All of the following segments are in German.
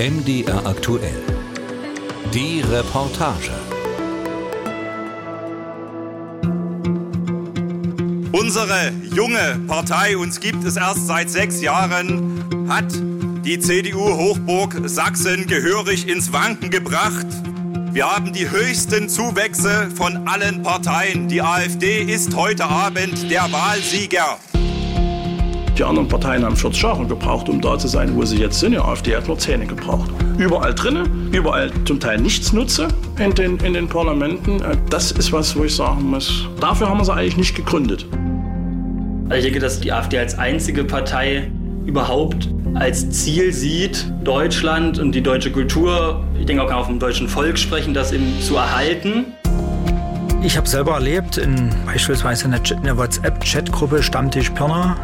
MDR aktuell. Die Reportage. Unsere junge Partei, uns gibt es erst seit sechs Jahren, hat die CDU-Hochburg Sachsen gehörig ins Wanken gebracht. Wir haben die höchsten Zuwächse von allen Parteien. Die AfD ist heute Abend der Wahlsieger. Die anderen Parteien haben 40 Jahre gebraucht, um da zu sein, wo sie jetzt sind. Die AfD hat nur Zähne gebraucht. Überall drinnen, überall zum Teil nichts nutze in den, in den Parlamenten. Das ist was, wo ich sagen muss, dafür haben wir sie eigentlich nicht gegründet. Also ich denke, dass die AfD als einzige Partei überhaupt als Ziel sieht, Deutschland und die deutsche Kultur, ich denke auch auf dem deutschen Volk sprechen, das eben zu erhalten. Ich habe selber erlebt, in beispielsweise in der WhatsApp-Chatgruppe Stammtisch Pirna,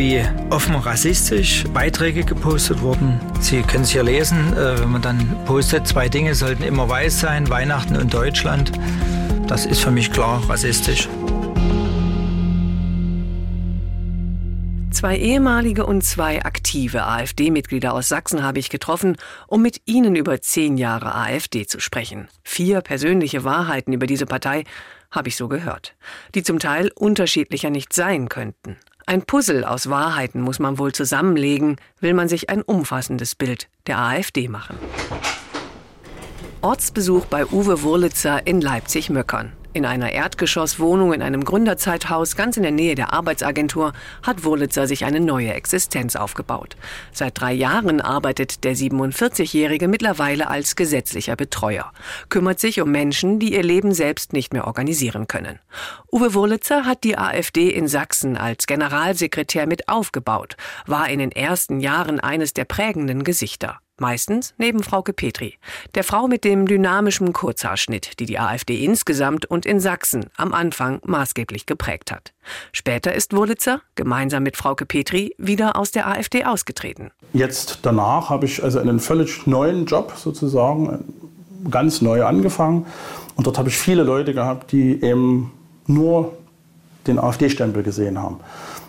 wie offen rassistisch Beiträge gepostet wurden. Sie können es hier lesen, äh, wenn man dann postet, zwei Dinge sollten immer weiß sein, Weihnachten und Deutschland. Das ist für mich klar rassistisch. Zwei ehemalige und zwei aktive AfD-Mitglieder aus Sachsen habe ich getroffen, um mit ihnen über zehn Jahre AfD zu sprechen. Vier persönliche Wahrheiten über diese Partei habe ich so gehört, die zum Teil unterschiedlicher nicht sein könnten. Ein Puzzle aus Wahrheiten muss man wohl zusammenlegen, will man sich ein umfassendes Bild der AfD machen. Ortsbesuch bei Uwe Wurlitzer in Leipzig-Möckern. In einer Erdgeschosswohnung in einem Gründerzeithaus ganz in der Nähe der Arbeitsagentur hat Wurlitzer sich eine neue Existenz aufgebaut. Seit drei Jahren arbeitet der 47-Jährige mittlerweile als gesetzlicher Betreuer, kümmert sich um Menschen, die ihr Leben selbst nicht mehr organisieren können. Uwe Wurlitzer hat die AfD in Sachsen als Generalsekretär mit aufgebaut, war in den ersten Jahren eines der prägenden Gesichter. Meistens neben Frauke Petri, der Frau mit dem dynamischen Kurzhaarschnitt, die die AfD insgesamt und in Sachsen am Anfang maßgeblich geprägt hat. Später ist Wurlitzer, gemeinsam mit Frauke Petri, wieder aus der AfD ausgetreten. Jetzt danach habe ich also einen völlig neuen Job sozusagen, ganz neu angefangen. Und dort habe ich viele Leute gehabt, die eben nur den AfD-Stempel gesehen haben.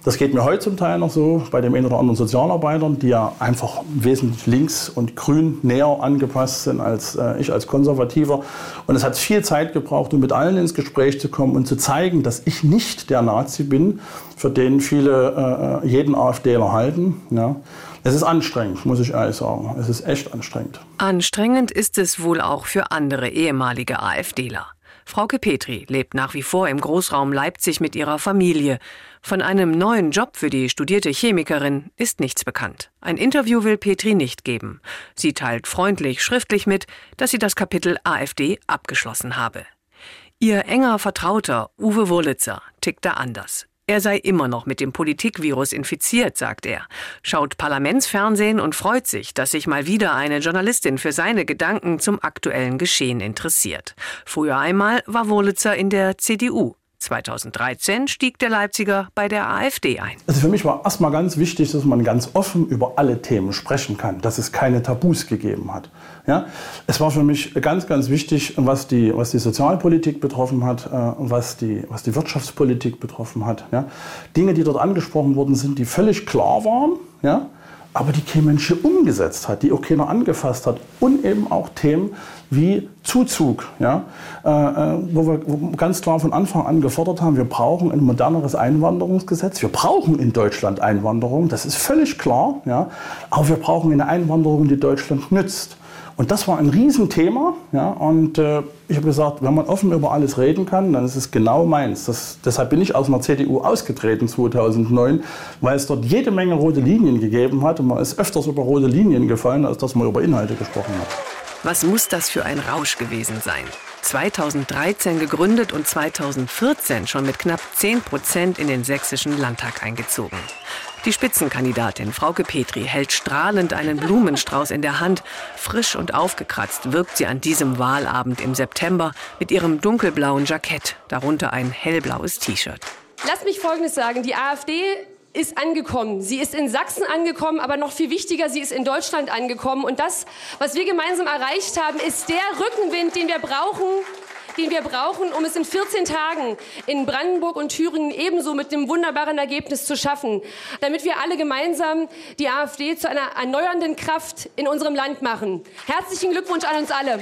Das geht mir heute zum Teil noch so bei dem einen oder anderen Sozialarbeitern, die ja einfach wesentlich links und grün näher angepasst sind als äh, ich als Konservativer. Und es hat viel Zeit gebraucht, um mit allen ins Gespräch zu kommen und zu zeigen, dass ich nicht der Nazi bin, für den viele äh, jeden AfDler halten. Ja. Es ist anstrengend, muss ich ehrlich sagen. Es ist echt anstrengend. Anstrengend ist es wohl auch für andere ehemalige AfDler. Frauke Petri lebt nach wie vor im Großraum Leipzig mit ihrer Familie. Von einem neuen Job für die studierte Chemikerin ist nichts bekannt. Ein Interview will Petri nicht geben. Sie teilt freundlich schriftlich mit, dass sie das Kapitel AfD abgeschlossen habe. Ihr enger Vertrauter Uwe Wurlitzer tickt da anders. Er sei immer noch mit dem Politikvirus infiziert, sagt er, schaut Parlamentsfernsehen und freut sich, dass sich mal wieder eine Journalistin für seine Gedanken zum aktuellen Geschehen interessiert. Früher einmal war Wurlitzer in der CDU. 2013 stieg der Leipziger bei der AfD ein. Also für mich war erstmal ganz wichtig, dass man ganz offen über alle Themen sprechen kann, dass es keine Tabus gegeben hat. Ja? Es war für mich ganz, ganz wichtig, was die, was die Sozialpolitik betroffen hat, äh, was, die, was die Wirtschaftspolitik betroffen hat. Ja? Dinge, die dort angesprochen worden sind, die völlig klar waren. Ja? Aber die kein Mensch hier umgesetzt hat, die keiner angefasst hat. Und eben auch Themen wie Zuzug, ja, äh, äh wo wir ganz klar von Anfang an gefordert haben, wir brauchen ein moderneres Einwanderungsgesetz. Wir brauchen in Deutschland Einwanderung, das ist völlig klar, ja, aber wir brauchen eine Einwanderung, die Deutschland nützt. Und das war ein Riesenthema. Ja, und äh, ich habe gesagt, wenn man offen über alles reden kann, dann ist es genau meins. Das, deshalb bin ich aus einer CDU ausgetreten 2009, weil es dort jede Menge rote Linien gegeben hat. Und man ist öfters über rote Linien gefallen, als dass man über Inhalte gesprochen hat. Was muss das für ein Rausch gewesen sein? 2013 gegründet und 2014 schon mit knapp 10 Prozent in den sächsischen Landtag eingezogen. Die Spitzenkandidatin Frauke Petri hält strahlend einen Blumenstrauß in der Hand. Frisch und aufgekratzt wirkt sie an diesem Wahlabend im September mit ihrem dunkelblauen Jackett, darunter ein hellblaues T-Shirt. Lass mich Folgendes sagen. Die AfD ist angekommen. Sie ist in Sachsen angekommen, aber noch viel wichtiger, sie ist in Deutschland angekommen. Und das, was wir gemeinsam erreicht haben, ist der Rückenwind, den wir brauchen, den wir brauchen, um es in 14 Tagen in Brandenburg und Thüringen ebenso mit dem wunderbaren Ergebnis zu schaffen, damit wir alle gemeinsam die AfD zu einer erneuernden Kraft in unserem Land machen. Herzlichen Glückwunsch an uns alle.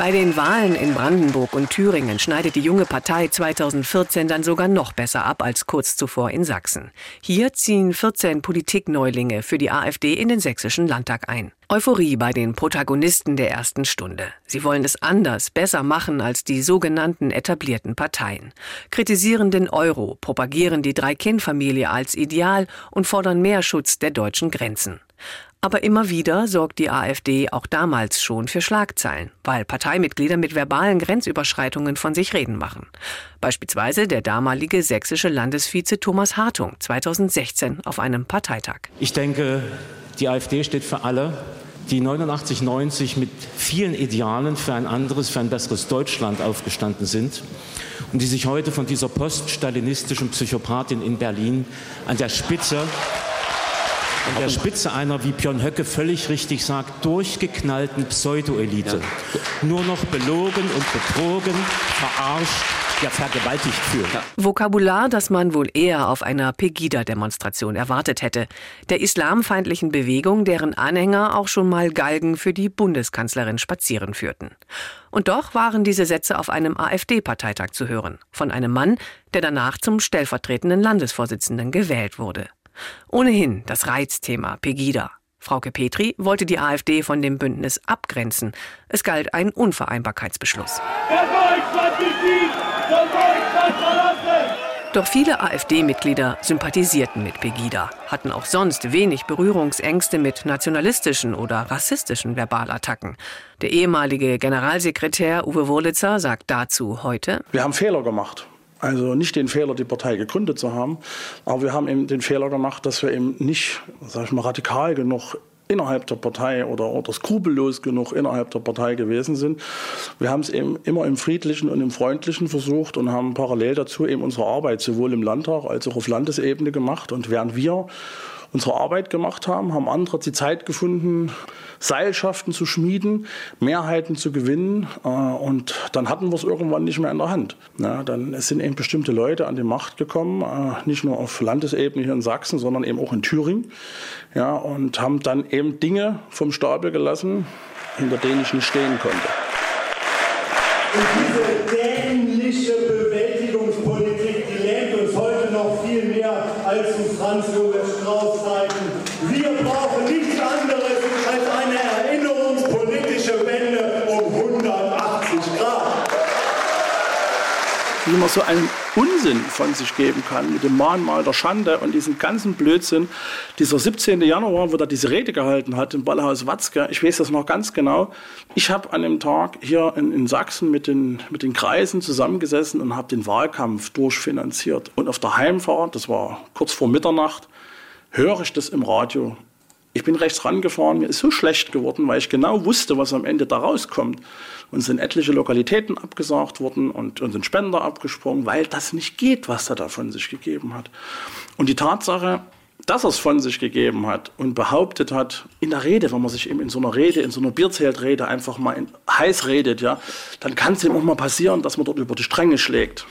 Bei den Wahlen in Brandenburg und Thüringen schneidet die junge Partei 2014 dann sogar noch besser ab als kurz zuvor in Sachsen. Hier ziehen 14 Politikneulinge für die AfD in den sächsischen Landtag ein. Euphorie bei den Protagonisten der ersten Stunde. Sie wollen es anders, besser machen als die sogenannten etablierten Parteien. Kritisieren den Euro, propagieren die Drei-Kind-Familie als Ideal und fordern mehr Schutz der deutschen Grenzen. Aber immer wieder sorgt die AfD auch damals schon für Schlagzeilen, weil Parteimitglieder mit verbalen Grenzüberschreitungen von sich reden machen. Beispielsweise der damalige sächsische Landesvize Thomas Hartung 2016 auf einem Parteitag. Ich denke, die AfD steht für alle, die 89, 90 mit vielen Idealen für ein anderes, für ein besseres Deutschland aufgestanden sind und die sich heute von dieser poststalinistischen Psychopathin in Berlin an der Spitze an der Spitze einer, wie Björn Höcke völlig richtig sagt, durchgeknallten Pseudoelite. Ja. Nur noch belogen und betrogen, verarscht, ja vergewaltigt führt. Ja. Vokabular, das man wohl eher auf einer Pegida-Demonstration erwartet hätte. Der islamfeindlichen Bewegung, deren Anhänger auch schon mal Galgen für die Bundeskanzlerin spazieren führten. Und doch waren diese Sätze auf einem AfD-Parteitag zu hören. Von einem Mann, der danach zum stellvertretenden Landesvorsitzenden gewählt wurde. Ohnehin das Reizthema Pegida. Frauke Petri wollte die AfD von dem Bündnis abgrenzen. Es galt ein Unvereinbarkeitsbeschluss. Doch viele AfD-Mitglieder sympathisierten mit Pegida, hatten auch sonst wenig Berührungsängste mit nationalistischen oder rassistischen Verbalattacken. Der ehemalige Generalsekretär Uwe Wurlitzer sagt dazu heute: Wir haben Fehler gemacht. Also nicht den Fehler, die Partei gegründet zu haben, aber wir haben eben den Fehler gemacht, dass wir eben nicht, sag ich mal, radikal genug innerhalb der Partei oder, oder skrupellos genug innerhalb der Partei gewesen sind. Wir haben es eben immer im Friedlichen und im Freundlichen versucht und haben parallel dazu eben unsere Arbeit sowohl im Landtag als auch auf Landesebene gemacht. Und während wir unsere Arbeit gemacht haben, haben andere die Zeit gefunden, Seilschaften zu schmieden, Mehrheiten zu gewinnen. Äh, und dann hatten wir es irgendwann nicht mehr in der Hand. Ja, dann sind eben bestimmte Leute an die Macht gekommen, äh, nicht nur auf Landesebene hier in Sachsen, sondern eben auch in Thüringen. Ja, und haben dann eben Dinge vom Stapel gelassen, hinter denen ich nicht stehen konnte. Man so einen Unsinn von sich geben kann mit dem Mahnmal der Schande und diesem ganzen Blödsinn. Dieser 17. Januar, wo er diese Rede gehalten hat im Ballhaus Watzke, ich weiß das noch ganz genau. Ich habe an dem Tag hier in, in Sachsen mit den, mit den Kreisen zusammengesessen und habe den Wahlkampf durchfinanziert. Und auf der Heimfahrt, das war kurz vor Mitternacht, höre ich das im Radio. Ich bin rechts rangefahren, mir ist so schlecht geworden, weil ich genau wusste, was am Ende da rauskommt. Und sind etliche Lokalitäten abgesagt worden und, und sind Spender abgesprungen, weil das nicht geht, was er da von sich gegeben hat. Und die Tatsache, dass er es von sich gegeben hat und behauptet hat, in der Rede, wenn man sich eben in so einer Rede, in so einer Bierzeltrede einfach mal in, heiß redet, ja, dann kann es ihm auch mal passieren, dass man dort über die Stränge schlägt.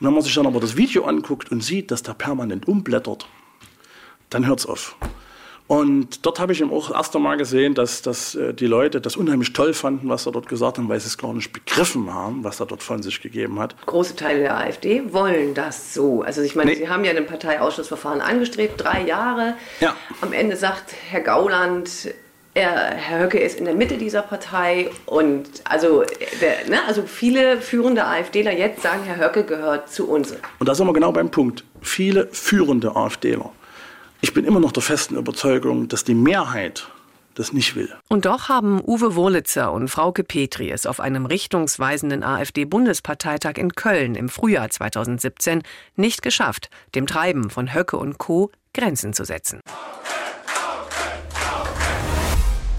Und wenn man sich dann aber das Video anguckt und sieht, dass der permanent umblättert, dann hört es auf. Und dort habe ich eben auch erst einmal gesehen, dass, dass äh, die Leute das unheimlich toll fanden, was er dort gesagt hat, weil sie es gar nicht begriffen haben, was er dort von sich gegeben hat. Große Teile der AfD wollen das so. Also ich meine, nee. sie haben ja ein Parteiausschussverfahren angestrebt, drei Jahre. Ja. Am Ende sagt Herr Gauland, er, Herr Höcke ist in der Mitte dieser Partei und also, der, ne, also viele führende AfDler jetzt sagen, Herr Höcke gehört zu uns. Und da sind wir genau beim Punkt. Viele führende AfDler ich bin immer noch der festen Überzeugung, dass die Mehrheit das nicht will. Und doch haben Uwe Wurlitzer und Frauke Petri es auf einem richtungsweisenden AfD-Bundesparteitag in Köln im Frühjahr 2017 nicht geschafft, dem Treiben von Höcke und Co. Grenzen zu setzen.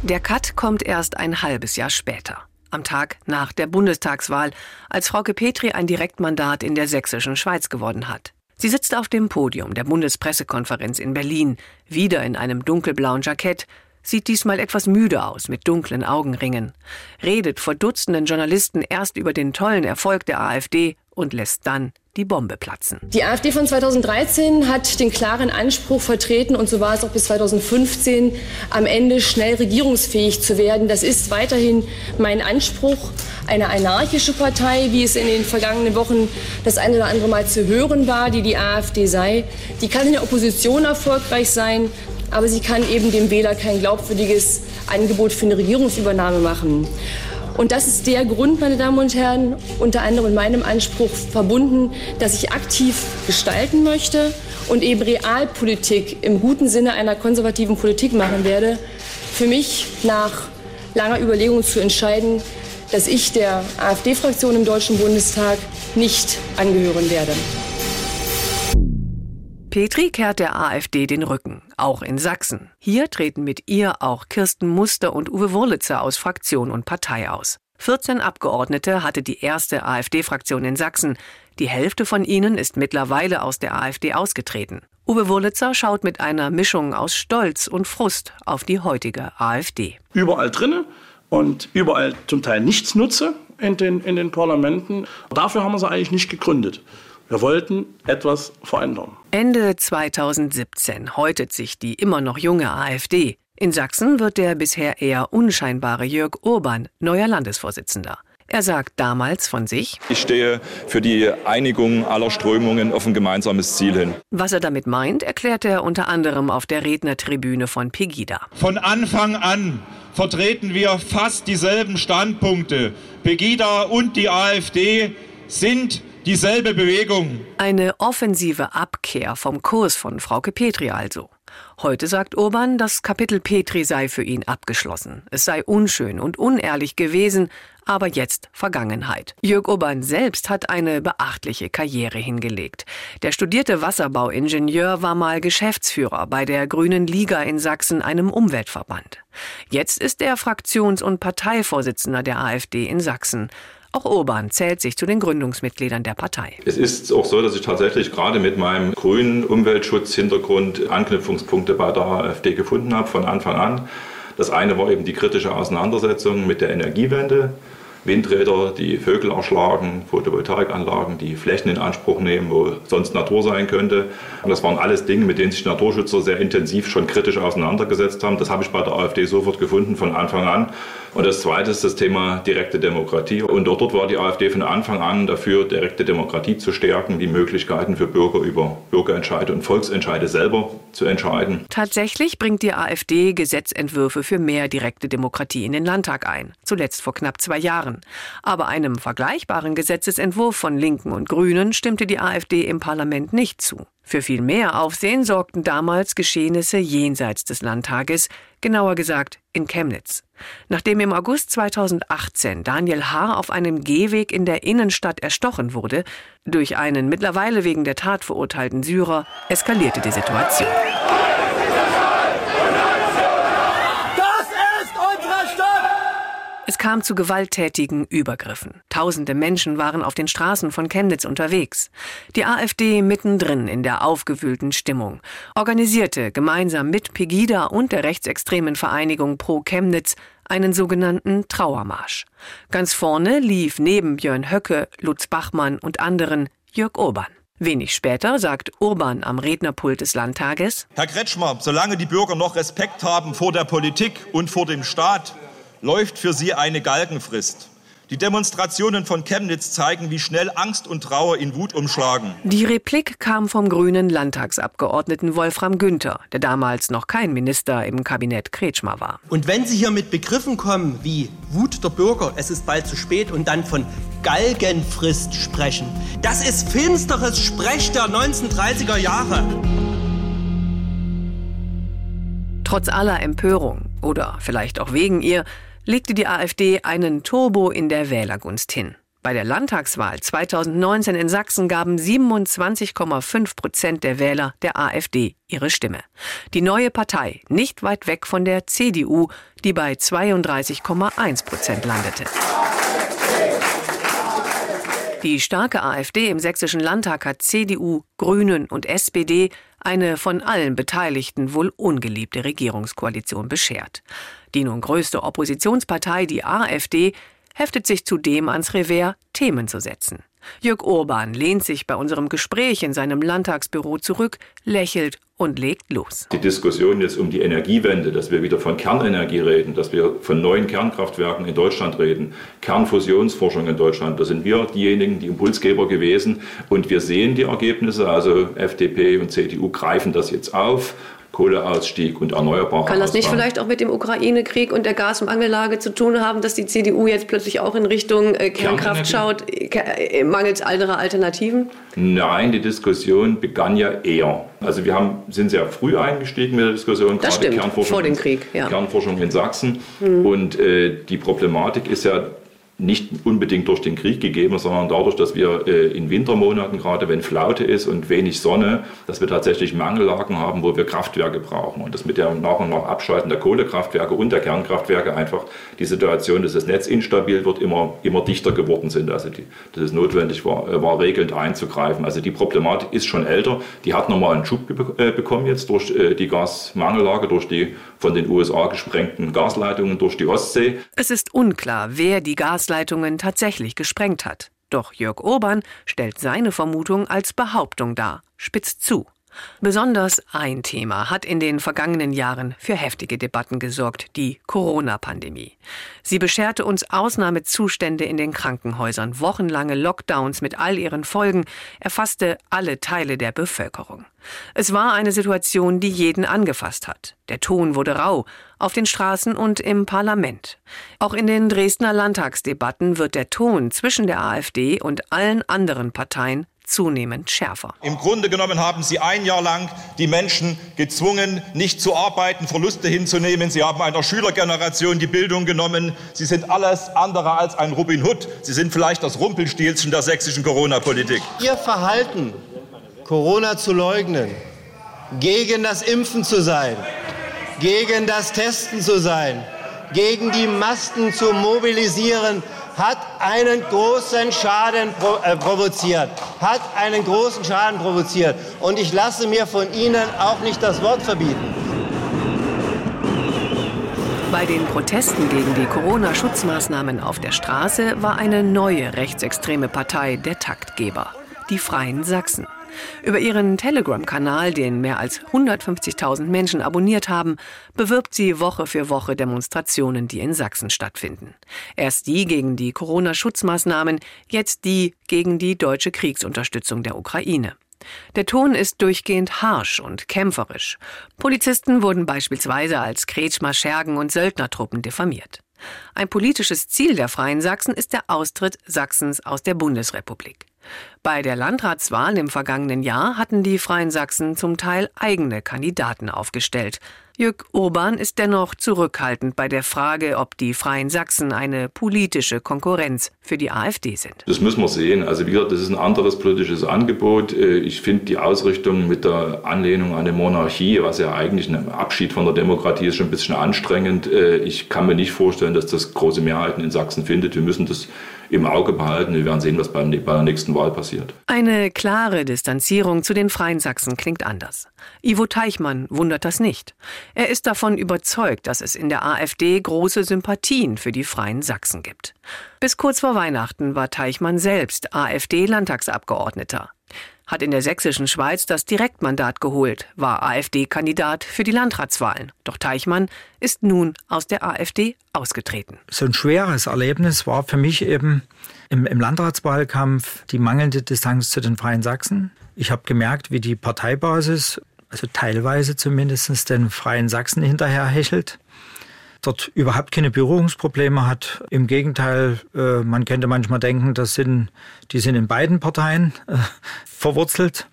Der Cut kommt erst ein halbes Jahr später. Am Tag nach der Bundestagswahl, als Frauke Petri ein Direktmandat in der sächsischen Schweiz gewonnen hat. Sie sitzt auf dem Podium der Bundespressekonferenz in Berlin, wieder in einem dunkelblauen Jackett. Sieht diesmal etwas müde aus mit dunklen Augenringen, redet vor Dutzenden Journalisten erst über den tollen Erfolg der AfD und lässt dann die Bombe platzen. Die AfD von 2013 hat den klaren Anspruch vertreten, und so war es auch bis 2015, am Ende schnell regierungsfähig zu werden. Das ist weiterhin mein Anspruch. Eine anarchische Partei, wie es in den vergangenen Wochen das eine oder andere Mal zu hören war, die die AfD sei, die kann in der Opposition erfolgreich sein, aber sie kann eben dem Wähler kein glaubwürdiges Angebot für eine Regierungsübernahme machen. Und das ist der Grund, meine Damen und Herren, unter anderem in meinem Anspruch verbunden, dass ich aktiv gestalten möchte und eben Realpolitik im guten Sinne einer konservativen Politik machen werde. Für mich nach langer Überlegung zu entscheiden, dass ich der AfD-Fraktion im Deutschen Bundestag nicht angehören werde. Petri kehrt der AfD den Rücken, auch in Sachsen. Hier treten mit ihr auch Kirsten Muster und Uwe Wurlitzer aus Fraktion und Partei aus. 14 Abgeordnete hatte die erste AfD-Fraktion in Sachsen. Die Hälfte von ihnen ist mittlerweile aus der AfD ausgetreten. Uwe Wurlitzer schaut mit einer Mischung aus Stolz und Frust auf die heutige AfD. Überall drinne und überall zum Teil nichts nutze in den, in den Parlamenten. Dafür haben wir sie eigentlich nicht gegründet. Wir wollten etwas verändern. Ende 2017 häutet sich die immer noch junge AfD. In Sachsen wird der bisher eher unscheinbare Jörg Urban neuer Landesvorsitzender. Er sagt damals von sich, ich stehe für die Einigung aller Strömungen auf ein gemeinsames Ziel hin. Was er damit meint, erklärt er unter anderem auf der Rednertribüne von Pegida. Von Anfang an vertreten wir fast dieselben Standpunkte. Pegida und die AfD sind dieselbe Bewegung. Eine offensive Abkehr vom Kurs von Frauke Petri also. Heute sagt Urban, das Kapitel Petri sei für ihn abgeschlossen. Es sei unschön und unehrlich gewesen, aber jetzt Vergangenheit. Jörg Urban selbst hat eine beachtliche Karriere hingelegt. Der studierte Wasserbauingenieur war mal Geschäftsführer bei der Grünen Liga in Sachsen, einem Umweltverband. Jetzt ist er Fraktions- und Parteivorsitzender der AfD in Sachsen. Auch Urban zählt sich zu den Gründungsmitgliedern der Partei. Es ist auch so, dass ich tatsächlich gerade mit meinem grünen Umweltschutzhintergrund Anknüpfungspunkte bei der AfD gefunden habe von Anfang an. Das eine war eben die kritische Auseinandersetzung mit der Energiewende. Windräder, die Vögel erschlagen, Photovoltaikanlagen, die Flächen in Anspruch nehmen, wo sonst Natur sein könnte. Und das waren alles Dinge, mit denen sich Naturschützer sehr intensiv schon kritisch auseinandergesetzt haben. Das habe ich bei der AfD sofort gefunden von Anfang an. Und das Zweite ist das Thema direkte Demokratie. Und dort, dort war die AfD von Anfang an dafür, direkte Demokratie zu stärken, die Möglichkeiten für Bürger über Bürgerentscheide und Volksentscheide selber zu entscheiden. Tatsächlich bringt die AfD Gesetzentwürfe für mehr direkte Demokratie in den Landtag ein. Zuletzt vor knapp zwei Jahren. Aber einem vergleichbaren Gesetzesentwurf von Linken und Grünen stimmte die AfD im Parlament nicht zu. Für viel mehr Aufsehen sorgten damals Geschehnisse jenseits des Landtages, genauer gesagt in Chemnitz. Nachdem im August 2018 Daniel H. auf einem Gehweg in der Innenstadt erstochen wurde, durch einen mittlerweile wegen der Tat verurteilten Syrer, eskalierte die Situation. Es kam zu gewalttätigen Übergriffen. Tausende Menschen waren auf den Straßen von Chemnitz unterwegs. Die AfD mittendrin in der aufgewühlten Stimmung organisierte gemeinsam mit Pegida und der rechtsextremen Vereinigung Pro Chemnitz einen sogenannten Trauermarsch. Ganz vorne lief neben Björn Höcke, Lutz Bachmann und anderen Jörg Urban. Wenig später sagt Urban am Rednerpult des Landtages Herr Kretschmer, solange die Bürger noch Respekt haben vor der Politik und vor dem Staat, läuft für sie eine Galgenfrist. Die Demonstrationen von Chemnitz zeigen, wie schnell Angst und Trauer in Wut umschlagen. Die Replik kam vom grünen Landtagsabgeordneten Wolfram Günther, der damals noch kein Minister im Kabinett Kretschmer war. Und wenn Sie hier mit Begriffen kommen wie Wut der Bürger, es ist bald zu spät und dann von Galgenfrist sprechen, das ist finsteres Sprech der 1930er Jahre. Trotz aller Empörung oder vielleicht auch wegen ihr legte die AfD einen Turbo in der Wählergunst hin. Bei der Landtagswahl 2019 in Sachsen gaben 27,5 Prozent der Wähler der AfD ihre Stimme. Die neue Partei nicht weit weg von der CDU, die bei 32,1 Prozent landete. Die starke AfD im sächsischen Landtag hat CDU, Grünen und SPD eine von allen Beteiligten wohl ungeliebte Regierungskoalition beschert. Die nun größte Oppositionspartei, die AfD, heftet sich zudem ans Revers, Themen zu setzen. Jörg Urban lehnt sich bei unserem Gespräch in seinem Landtagsbüro zurück, lächelt und legt los. Die Diskussion jetzt um die Energiewende, dass wir wieder von Kernenergie reden, dass wir von neuen Kernkraftwerken in Deutschland reden, Kernfusionsforschung in Deutschland, da sind wir diejenigen, die Impulsgeber gewesen und wir sehen die Ergebnisse, also FDP und CDU greifen das jetzt auf Kohleausstieg und erneuerbare Kann das nicht Ausbau. vielleicht auch mit dem Ukraine-Krieg und der Gasmangellage zu tun haben, dass die CDU jetzt plötzlich auch in Richtung äh, Kernkraft schaut, äh, mangels anderer Alternativen? Nein, die Diskussion begann ja eher. Also wir haben, sind sehr früh eingestiegen mit der Diskussion, das gerade stimmt, Kernforschung, vor dem Krieg, ja. Kernforschung in Sachsen. Hm. Und äh, die Problematik ist ja nicht unbedingt durch den Krieg gegeben, sondern dadurch, dass wir äh, in Wintermonaten, gerade wenn Flaute ist und wenig Sonne, dass wir tatsächlich Mangellagen haben, wo wir Kraftwerke brauchen. Und das mit dem nach und nach Abschalten der Kohlekraftwerke und der Kernkraftwerke einfach die Situation, dass das Netz instabil wird, immer, immer dichter geworden sind. Also die, dass es notwendig war, äh, war, regelnd einzugreifen. Also die Problematik ist schon älter. Die hat nochmal einen Schub äh, bekommen jetzt durch die Gasmangellage, durch die von den USA gesprengten Gasleitungen durch die Ostsee. Es ist unklar, wer die Gasleitungen tatsächlich gesprengt hat. Doch Jörg Urban stellt seine Vermutung als Behauptung dar, spitzt zu. Besonders ein Thema hat in den vergangenen Jahren für heftige Debatten gesorgt, die Corona-Pandemie. Sie bescherte uns Ausnahmezustände in den Krankenhäusern, wochenlange Lockdowns mit all ihren Folgen, erfasste alle Teile der Bevölkerung. Es war eine Situation, die jeden angefasst hat. Der Ton wurde rau, auf den Straßen und im Parlament. Auch in den Dresdner Landtagsdebatten wird der Ton zwischen der AfD und allen anderen Parteien zunehmend schärfer. Im Grunde genommen haben Sie ein Jahr lang die Menschen gezwungen, nicht zu arbeiten, Verluste hinzunehmen. Sie haben einer Schülergeneration die Bildung genommen. Sie sind alles andere als ein Robin Hood. Sie sind vielleicht das Rumpelstilzchen der sächsischen Corona-Politik. Ihr Verhalten, Corona zu leugnen, gegen das Impfen zu sein, gegen das Testen zu sein, gegen die Masken zu mobilisieren, hat einen großen Schaden äh, provoziert, hat einen großen Schaden provoziert. Und ich lasse mir von Ihnen auch nicht das Wort verbieten. Bei den Protesten gegen die Corona-Schutzmaßnahmen auf der Straße war eine neue rechtsextreme Partei der Taktgeber, die Freien Sachsen. Über ihren Telegram-Kanal, den mehr als 150.000 Menschen abonniert haben, bewirbt sie Woche für Woche Demonstrationen, die in Sachsen stattfinden. Erst die gegen die Corona-Schutzmaßnahmen, jetzt die gegen die deutsche Kriegsunterstützung der Ukraine. Der Ton ist durchgehend harsch und kämpferisch. Polizisten wurden beispielsweise als Kretschmer, Schergen und Söldnertruppen diffamiert. Ein politisches Ziel der Freien Sachsen ist der Austritt Sachsens aus der Bundesrepublik. Bei der Landratswahl im vergangenen Jahr hatten die Freien Sachsen zum Teil eigene Kandidaten aufgestellt. Jörg Urban ist dennoch zurückhaltend bei der Frage, ob die Freien Sachsen eine politische Konkurrenz für die AfD sind. Das müssen wir sehen. Also wie gesagt, das ist ein anderes politisches Angebot. Äh, ich finde die Ausrichtung mit der Anlehnung an eine Monarchie, was ja eigentlich ein Abschied von der Demokratie ist, schon ein bisschen anstrengend. Äh, ich kann mir nicht vorstellen, dass das große Mehrheiten in Sachsen findet. Wir müssen das im Auge behalten. Wir werden sehen, was bei der nächsten Wahl passiert. Eine klare Distanzierung zu den Freien Sachsen klingt anders. Ivo Teichmann wundert das nicht. Er ist davon überzeugt, dass es in der AfD große Sympathien für die Freien Sachsen gibt. Bis kurz vor Weihnachten war Teichmann selbst AfD-Landtagsabgeordneter hat in der sächsischen Schweiz das Direktmandat geholt, war AfD-Kandidat für die Landratswahlen. Doch Teichmann ist nun aus der AfD ausgetreten. So ein schweres Erlebnis war für mich eben im, im Landratswahlkampf die mangelnde Distanz zu den Freien Sachsen. Ich habe gemerkt, wie die Parteibasis, also teilweise zumindest, den Freien Sachsen hinterherhechelt dort überhaupt keine Berührungsprobleme hat. Im Gegenteil, äh, man könnte manchmal denken, das sind, die sind in beiden Parteien äh, verwurzelt.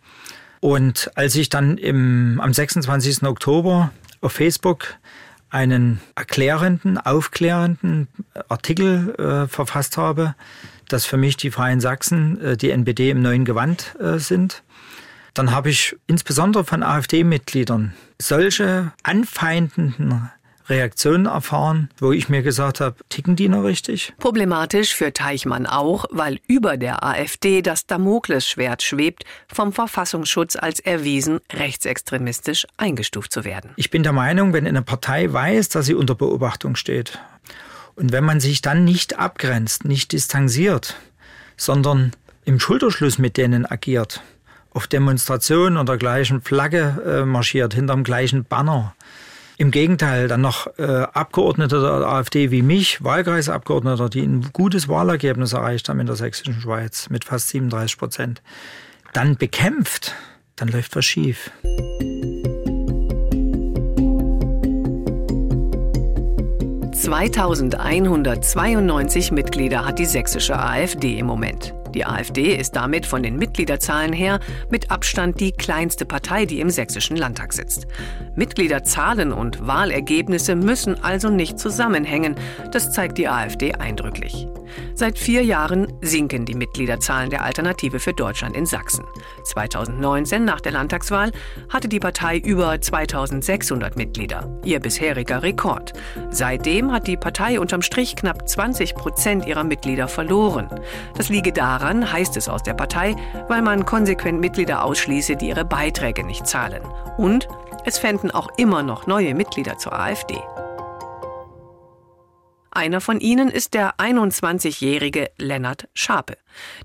Und als ich dann im, am 26. Oktober auf Facebook einen erklärenden, aufklärenden Artikel äh, verfasst habe, dass für mich die Freien Sachsen äh, die NPD im neuen Gewand äh, sind, dann habe ich insbesondere von AfD-Mitgliedern solche anfeindenden Reaktionen erfahren, wo ich mir gesagt habe, ticken die noch richtig? Problematisch für Teichmann auch, weil über der AfD das Damoklesschwert schwebt, vom Verfassungsschutz als erwiesen rechtsextremistisch eingestuft zu werden. Ich bin der Meinung, wenn eine Partei weiß, dass sie unter Beobachtung steht und wenn man sich dann nicht abgrenzt, nicht distanziert, sondern im Schulterschluss mit denen agiert, auf Demonstrationen unter gleichen Flagge äh, marschiert, hinterm gleichen Banner. Im Gegenteil, dann noch äh, Abgeordnete der AfD wie mich, Wahlkreisabgeordneter, die ein gutes Wahlergebnis erreicht haben in der sächsischen Schweiz mit fast 37 Prozent, dann bekämpft, dann läuft was schief. »2192 Mitglieder hat die sächsische AfD im Moment. Die AfD ist damit von den Mitgliederzahlen her mit Abstand die kleinste Partei, die im sächsischen Landtag sitzt. Mitgliederzahlen und Wahlergebnisse müssen also nicht zusammenhängen. Das zeigt die AfD eindrücklich. Seit vier Jahren sinken die Mitgliederzahlen der Alternative für Deutschland in Sachsen. 2019, nach der Landtagswahl, hatte die Partei über 2600 Mitglieder, ihr bisheriger Rekord. Seitdem hat die Partei unterm Strich knapp 20 Prozent ihrer Mitglieder verloren. Das liege daran, heißt es aus der Partei, weil man konsequent Mitglieder ausschließe, die ihre Beiträge nicht zahlen. Und es fänden auch immer noch neue Mitglieder zur AfD. Einer von ihnen ist der 21-jährige Lennart Schape.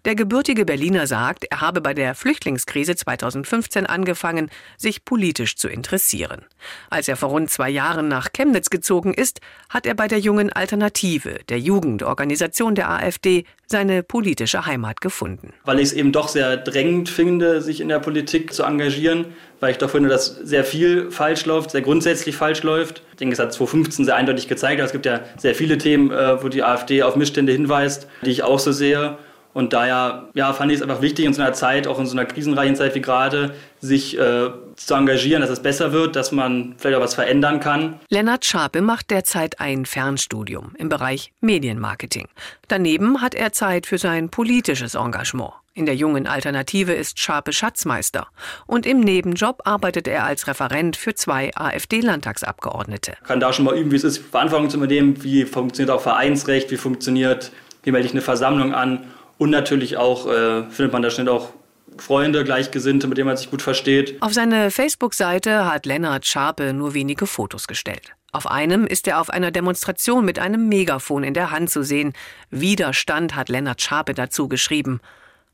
Der gebürtige Berliner sagt, er habe bei der Flüchtlingskrise 2015 angefangen, sich politisch zu interessieren. Als er vor rund zwei Jahren nach Chemnitz gezogen ist, hat er bei der jungen Alternative, der Jugendorganisation der AfD, seine politische Heimat gefunden. Weil ich es eben doch sehr drängend finde, sich in der Politik zu engagieren, weil ich doch finde, dass sehr viel falsch läuft, sehr grundsätzlich falsch läuft. Ich denke, es hat 2015 sehr eindeutig gezeigt, es gibt ja sehr viele Themen, äh, wo die AfD auf Missstände hinweist, die ich auch so sehe. Und daher ja, fand ich es einfach wichtig, in so einer Zeit, auch in so einer krisenreichen Zeit wie gerade, sich äh, zu engagieren, dass es besser wird, dass man vielleicht auch was verändern kann. Lennart Schape macht derzeit ein Fernstudium im Bereich Medienmarketing. Daneben hat er Zeit für sein politisches Engagement. In der jungen Alternative ist Schape Schatzmeister und im Nebenjob arbeitet er als Referent für zwei AfD-Landtagsabgeordnete. Kann da schon mal üben, wie es ist, Verantwortung zu übernehmen, wie funktioniert auch Vereinsrecht, wie funktioniert, wie melde ich eine Versammlung an und natürlich auch äh, findet man da schnell auch Freunde, Gleichgesinnte, mit denen man sich gut versteht. Auf seine Facebook-Seite hat Lennart Schape nur wenige Fotos gestellt. Auf einem ist er auf einer Demonstration mit einem Megafon in der Hand zu sehen. Widerstand hat Lennart Schape dazu geschrieben.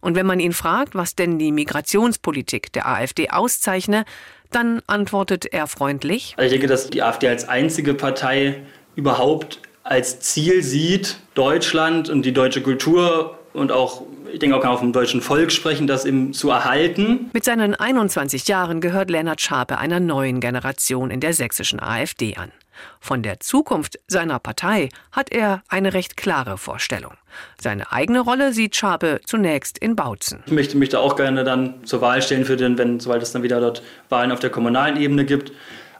Und wenn man ihn fragt, was denn die Migrationspolitik der AfD auszeichne, dann antwortet er freundlich. Also ich denke, dass die AfD als einzige Partei überhaupt als Ziel sieht, Deutschland und die deutsche Kultur und auch, ich denke auch kann auf dem deutschen Volk sprechen, das eben zu erhalten. Mit seinen 21 Jahren gehört Lennart Schape einer neuen Generation in der sächsischen AfD an. Von der Zukunft seiner Partei hat er eine recht klare Vorstellung. Seine eigene Rolle sieht Schape zunächst in Bautzen. Ich möchte mich da auch gerne dann zur Wahl stellen für den, wenn, sobald es dann wieder dort Wahlen auf der kommunalen Ebene gibt.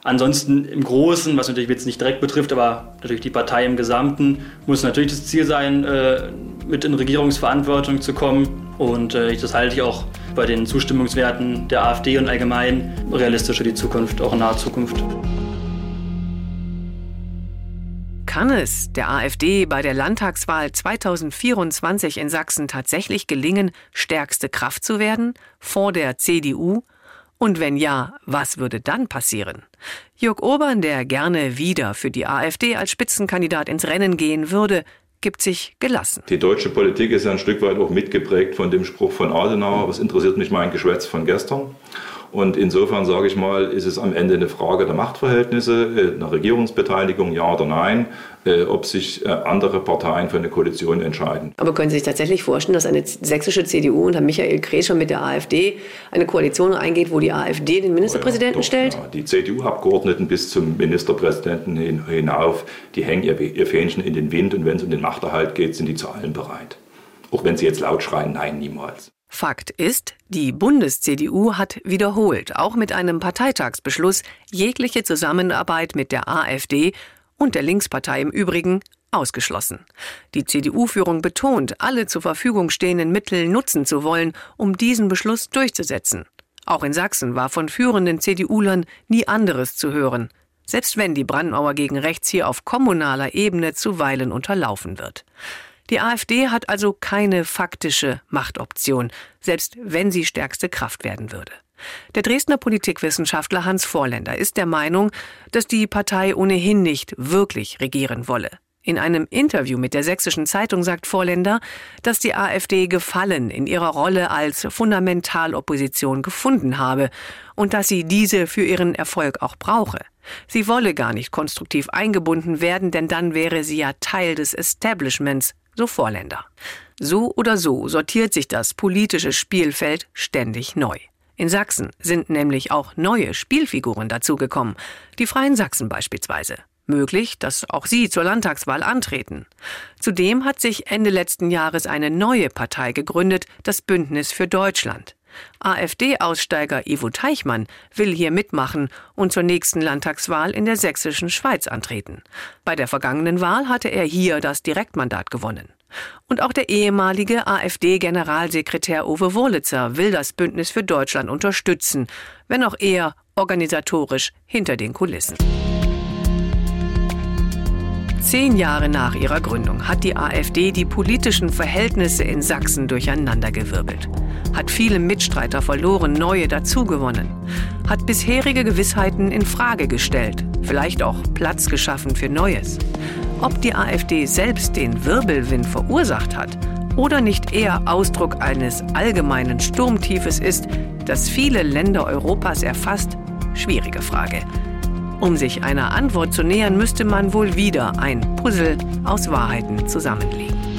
Ansonsten im Großen, was natürlich jetzt nicht direkt betrifft, aber natürlich die Partei im Gesamten, muss natürlich das Ziel sein, äh, mit in Regierungsverantwortung zu kommen. Und äh, das halte ich auch bei den Zustimmungswerten der AfD und allgemein realistisch für die Zukunft, auch in naher Zukunft. Kann es der AfD bei der Landtagswahl 2024 in Sachsen tatsächlich gelingen, stärkste Kraft zu werden, vor der CDU und wenn ja, was würde dann passieren? Jörg Urban, der gerne wieder für die AfD als Spitzenkandidat ins Rennen gehen würde, gibt sich gelassen. Die deutsche Politik ist ein Stück weit auch mitgeprägt von dem Spruch von Adenauer, was interessiert mich mein Geschwätz von gestern. Und insofern sage ich mal, ist es am Ende eine Frage der Machtverhältnisse, äh, einer Regierungsbeteiligung, ja oder nein, äh, ob sich äh, andere Parteien für eine Koalition entscheiden. Aber können Sie sich tatsächlich vorstellen, dass eine sächsische CDU unter Michael Kretschmer mit der AfD eine Koalition eingeht, wo die AfD den Ministerpräsidenten ja, doch, stellt? Ja. Die CDU-Abgeordneten bis zum Ministerpräsidenten hinauf, die hängen ihr, ihr Fähnchen in den Wind und wenn es um den Machterhalt geht, sind die zu allem bereit. Auch wenn sie jetzt laut schreien, nein, niemals. Fakt ist, die Bundes-CDU hat wiederholt, auch mit einem Parteitagsbeschluss, jegliche Zusammenarbeit mit der AfD und der Linkspartei im Übrigen ausgeschlossen. Die CDU-Führung betont, alle zur Verfügung stehenden Mittel nutzen zu wollen, um diesen Beschluss durchzusetzen. Auch in Sachsen war von führenden CDU-Lern nie anderes zu hören. selbst wenn die Brandmauer gegen rechts hier auf kommunaler Ebene zuweilen unterlaufen wird. Die AfD hat also keine faktische Machtoption, selbst wenn sie stärkste Kraft werden würde. Der Dresdner Politikwissenschaftler Hans Vorländer ist der Meinung, dass die Partei ohnehin nicht wirklich regieren wolle. In einem Interview mit der Sächsischen Zeitung sagt Vorländer, dass die AfD Gefallen in ihrer Rolle als Fundamentalopposition gefunden habe und dass sie diese für ihren Erfolg auch brauche. Sie wolle gar nicht konstruktiv eingebunden werden, denn dann wäre sie ja Teil des Establishments, so Vorländer. So oder so sortiert sich das politische Spielfeld ständig neu. In Sachsen sind nämlich auch neue Spielfiguren dazugekommen, die Freien Sachsen beispielsweise. Möglich, dass auch sie zur Landtagswahl antreten. Zudem hat sich Ende letzten Jahres eine neue Partei gegründet, das Bündnis für Deutschland. AfD-Aussteiger Ivo Teichmann will hier mitmachen und zur nächsten Landtagswahl in der sächsischen Schweiz antreten. Bei der vergangenen Wahl hatte er hier das Direktmandat gewonnen. Und auch der ehemalige AfD-Generalsekretär Uwe Wurlitzer will das Bündnis für Deutschland unterstützen, wenn auch er organisatorisch hinter den Kulissen. Zehn Jahre nach ihrer Gründung hat die AfD die politischen Verhältnisse in Sachsen durcheinandergewirbelt, hat viele Mitstreiter verloren, neue dazugewonnen, hat bisherige Gewissheiten in Frage gestellt, vielleicht auch Platz geschaffen für Neues. Ob die AfD selbst den Wirbelwind verursacht hat oder nicht eher Ausdruck eines allgemeinen Sturmtiefes ist, das viele Länder Europas erfasst, schwierige Frage. Um sich einer Antwort zu nähern, müsste man wohl wieder ein Puzzle aus Wahrheiten zusammenlegen.